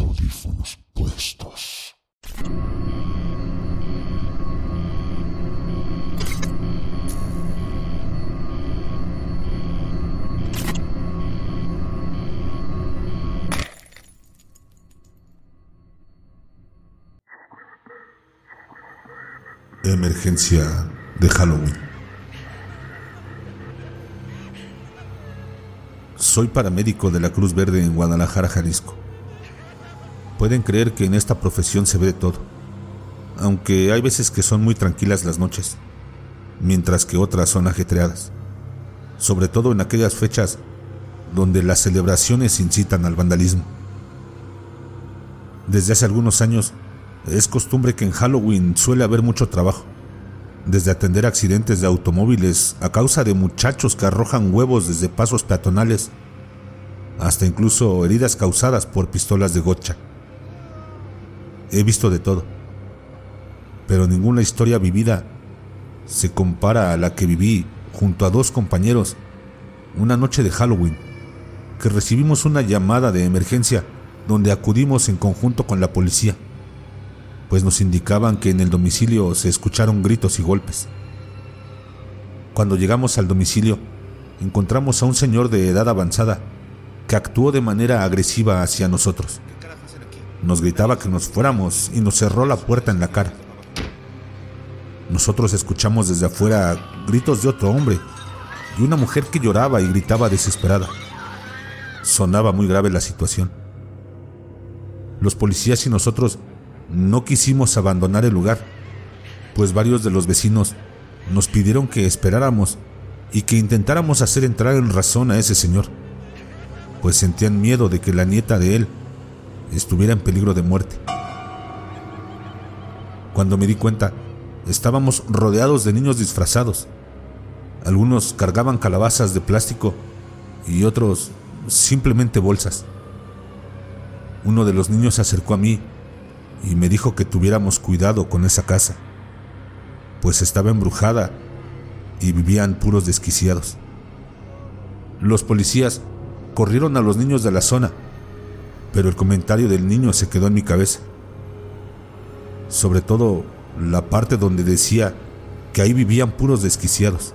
audífonos puestos. Emergencia de Halloween. Soy paramédico de la Cruz Verde en Guadalajara, Jalisco. Pueden creer que en esta profesión se ve todo, aunque hay veces que son muy tranquilas las noches, mientras que otras son ajetreadas, sobre todo en aquellas fechas donde las celebraciones incitan al vandalismo. Desde hace algunos años es costumbre que en Halloween suele haber mucho trabajo, desde atender accidentes de automóviles a causa de muchachos que arrojan huevos desde pasos peatonales, hasta incluso heridas causadas por pistolas de gocha. He visto de todo, pero ninguna historia vivida se compara a la que viví junto a dos compañeros una noche de Halloween, que recibimos una llamada de emergencia donde acudimos en conjunto con la policía pues nos indicaban que en el domicilio se escucharon gritos y golpes. Cuando llegamos al domicilio, encontramos a un señor de edad avanzada que actuó de manera agresiva hacia nosotros. Nos gritaba que nos fuéramos y nos cerró la puerta en la cara. Nosotros escuchamos desde afuera gritos de otro hombre y una mujer que lloraba y gritaba desesperada. Sonaba muy grave la situación. Los policías y nosotros no quisimos abandonar el lugar, pues varios de los vecinos nos pidieron que esperáramos y que intentáramos hacer entrar en razón a ese señor, pues sentían miedo de que la nieta de él estuviera en peligro de muerte. Cuando me di cuenta, estábamos rodeados de niños disfrazados. Algunos cargaban calabazas de plástico y otros simplemente bolsas. Uno de los niños se acercó a mí y me dijo que tuviéramos cuidado con esa casa, pues estaba embrujada y vivían puros desquiciados. Los policías corrieron a los niños de la zona, pero el comentario del niño se quedó en mi cabeza. Sobre todo la parte donde decía que ahí vivían puros desquiciados.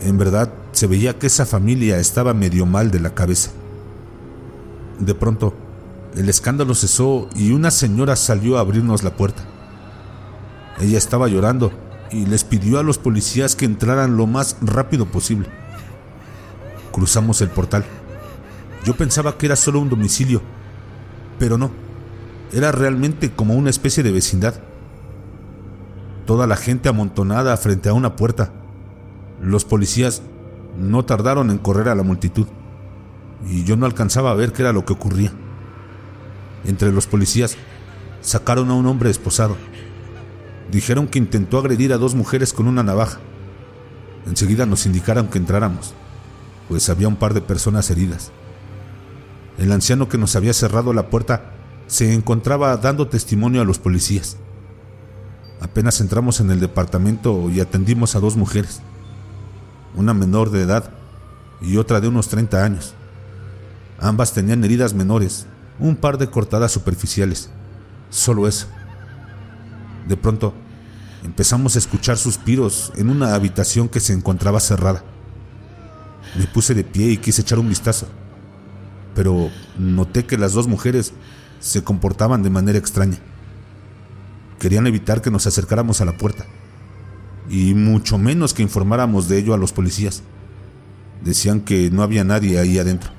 En verdad se veía que esa familia estaba medio mal de la cabeza. De pronto, el escándalo cesó y una señora salió a abrirnos la puerta. Ella estaba llorando y les pidió a los policías que entraran lo más rápido posible. Cruzamos el portal. Yo pensaba que era solo un domicilio, pero no. Era realmente como una especie de vecindad. Toda la gente amontonada frente a una puerta. Los policías no tardaron en correr a la multitud, y yo no alcanzaba a ver qué era lo que ocurría. Entre los policías sacaron a un hombre esposado. Dijeron que intentó agredir a dos mujeres con una navaja. Enseguida nos indicaron que entráramos, pues había un par de personas heridas. El anciano que nos había cerrado la puerta se encontraba dando testimonio a los policías. Apenas entramos en el departamento y atendimos a dos mujeres, una menor de edad y otra de unos 30 años. Ambas tenían heridas menores, un par de cortadas superficiales. Solo eso. De pronto, empezamos a escuchar suspiros en una habitación que se encontraba cerrada. Me puse de pie y quise echar un vistazo, pero noté que las dos mujeres se comportaban de manera extraña. Querían evitar que nos acercáramos a la puerta, y mucho menos que informáramos de ello a los policías. Decían que no había nadie ahí adentro.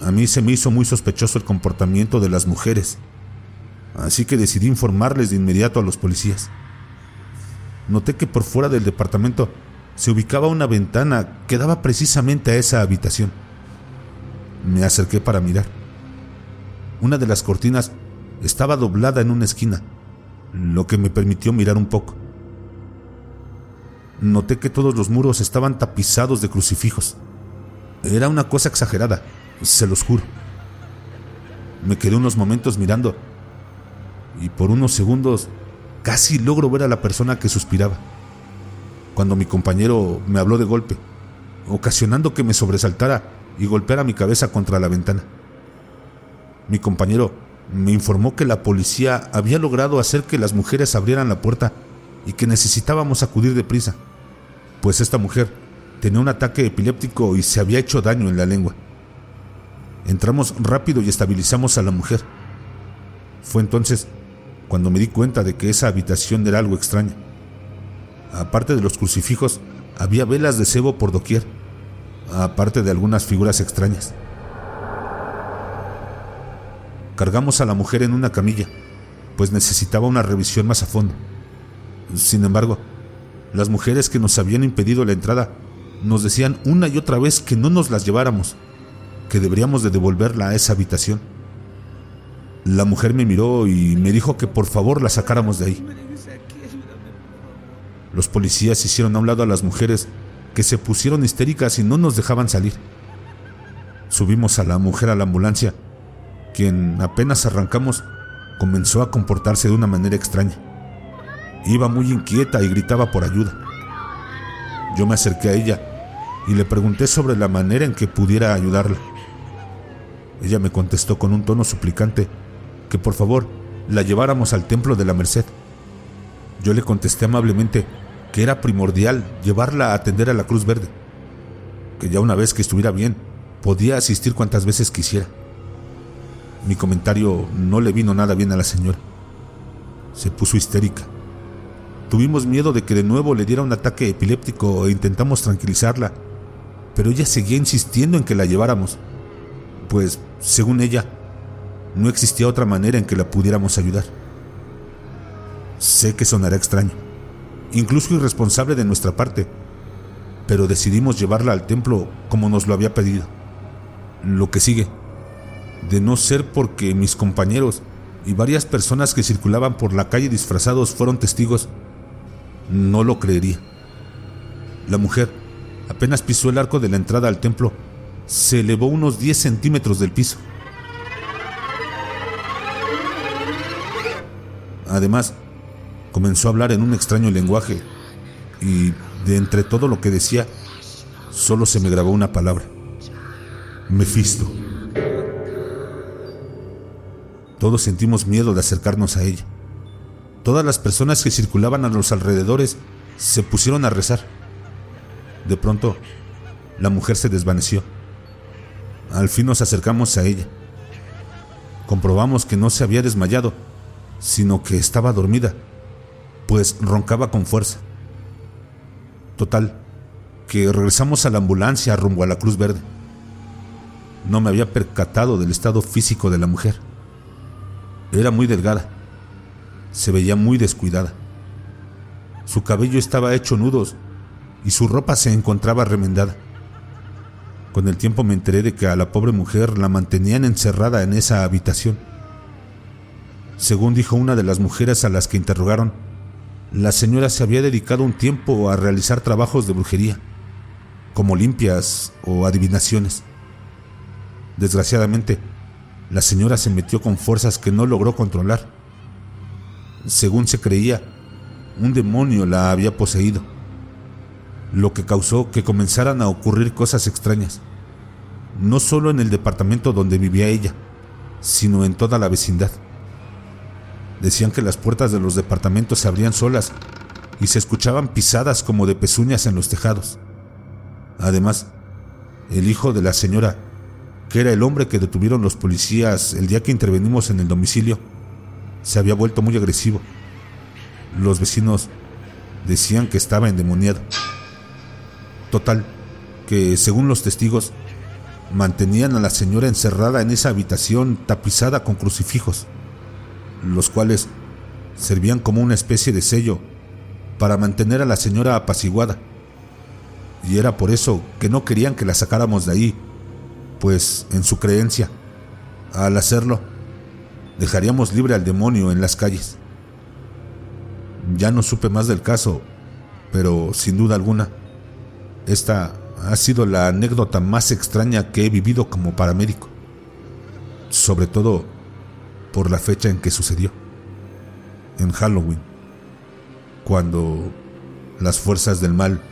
A mí se me hizo muy sospechoso el comportamiento de las mujeres, así que decidí informarles de inmediato a los policías. Noté que por fuera del departamento se ubicaba una ventana que daba precisamente a esa habitación. Me acerqué para mirar. Una de las cortinas estaba doblada en una esquina, lo que me permitió mirar un poco. Noté que todos los muros estaban tapizados de crucifijos. Era una cosa exagerada, se los juro. Me quedé unos momentos mirando y por unos segundos casi logro ver a la persona que suspiraba. Cuando mi compañero me habló de golpe, ocasionando que me sobresaltara y golpeara mi cabeza contra la ventana. mi compañero me informó que la policía había logrado hacer que las mujeres abrieran la puerta y que necesitábamos acudir deprisa, pues esta mujer tenía un ataque epiléptico y se había hecho daño en la lengua. Entramos rápido y estabilizamos a la mujer. Fue entonces cuando me di cuenta de que esa habitación era algo extraña. Aparte de los crucifijos, había velas de cebo por doquier, aparte de algunas figuras extrañas. Cargamos a la mujer en una camilla, pues necesitaba una revisión más a fondo. Sin embargo, las mujeres que nos habían impedido la entrada nos decían una y otra vez que no nos las lleváramos, que deberíamos de devolverla a esa habitación. La mujer me miró y me dijo que por favor la sacáramos de ahí. Los policías hicieron a un lado a las mujeres que se pusieron histéricas y no nos dejaban salir. Subimos a la mujer a la ambulancia, quien apenas arrancamos comenzó a comportarse de una manera extraña. Iba muy inquieta y gritaba por ayuda. Yo me acerqué a ella y le pregunté sobre la manera en que pudiera ayudarla. Ella me contestó con un tono suplicante que por favor la lleváramos al templo de la Merced. Yo le contesté amablemente que era primordial llevarla a atender a la Cruz Verde, que ya una vez que estuviera bien, podía asistir cuantas veces quisiera. Mi comentario no le vino nada bien a la señora. Se puso histérica. Tuvimos miedo de que de nuevo le diera un ataque epiléptico e intentamos tranquilizarla, pero ella seguía insistiendo en que la lleváramos, pues, según ella, no existía otra manera en que la pudiéramos ayudar. Sé que sonará extraño, incluso irresponsable de nuestra parte, pero decidimos llevarla al templo como nos lo había pedido. Lo que sigue, de no ser porque mis compañeros y varias personas que circulaban por la calle disfrazados fueron testigos, no lo creería. La mujer apenas pisó el arco de la entrada al templo, se elevó unos 10 centímetros del piso. Además, comenzó a hablar en un extraño lenguaje y de entre todo lo que decía, solo se me grabó una palabra. Mefisto. Todos sentimos miedo de acercarnos a ella. Todas las personas que circulaban a los alrededores se pusieron a rezar. De pronto, la mujer se desvaneció. Al fin nos acercamos a ella. Comprobamos que no se había desmayado, sino que estaba dormida pues roncaba con fuerza. Total, que regresamos a la ambulancia rumbo a la Cruz Verde. No me había percatado del estado físico de la mujer. Era muy delgada, se veía muy descuidada. Su cabello estaba hecho nudos y su ropa se encontraba remendada. Con el tiempo me enteré de que a la pobre mujer la mantenían encerrada en esa habitación. Según dijo una de las mujeres a las que interrogaron, la señora se había dedicado un tiempo a realizar trabajos de brujería, como limpias o adivinaciones. Desgraciadamente, la señora se metió con fuerzas que no logró controlar. Según se creía, un demonio la había poseído, lo que causó que comenzaran a ocurrir cosas extrañas, no solo en el departamento donde vivía ella, sino en toda la vecindad. Decían que las puertas de los departamentos se abrían solas y se escuchaban pisadas como de pezuñas en los tejados. Además, el hijo de la señora, que era el hombre que detuvieron los policías el día que intervenimos en el domicilio, se había vuelto muy agresivo. Los vecinos decían que estaba endemoniado. Total, que según los testigos, mantenían a la señora encerrada en esa habitación tapizada con crucifijos los cuales servían como una especie de sello para mantener a la señora apaciguada. Y era por eso que no querían que la sacáramos de ahí, pues en su creencia, al hacerlo, dejaríamos libre al demonio en las calles. Ya no supe más del caso, pero sin duda alguna, esta ha sido la anécdota más extraña que he vivido como paramédico. Sobre todo por la fecha en que sucedió, en Halloween, cuando las fuerzas del mal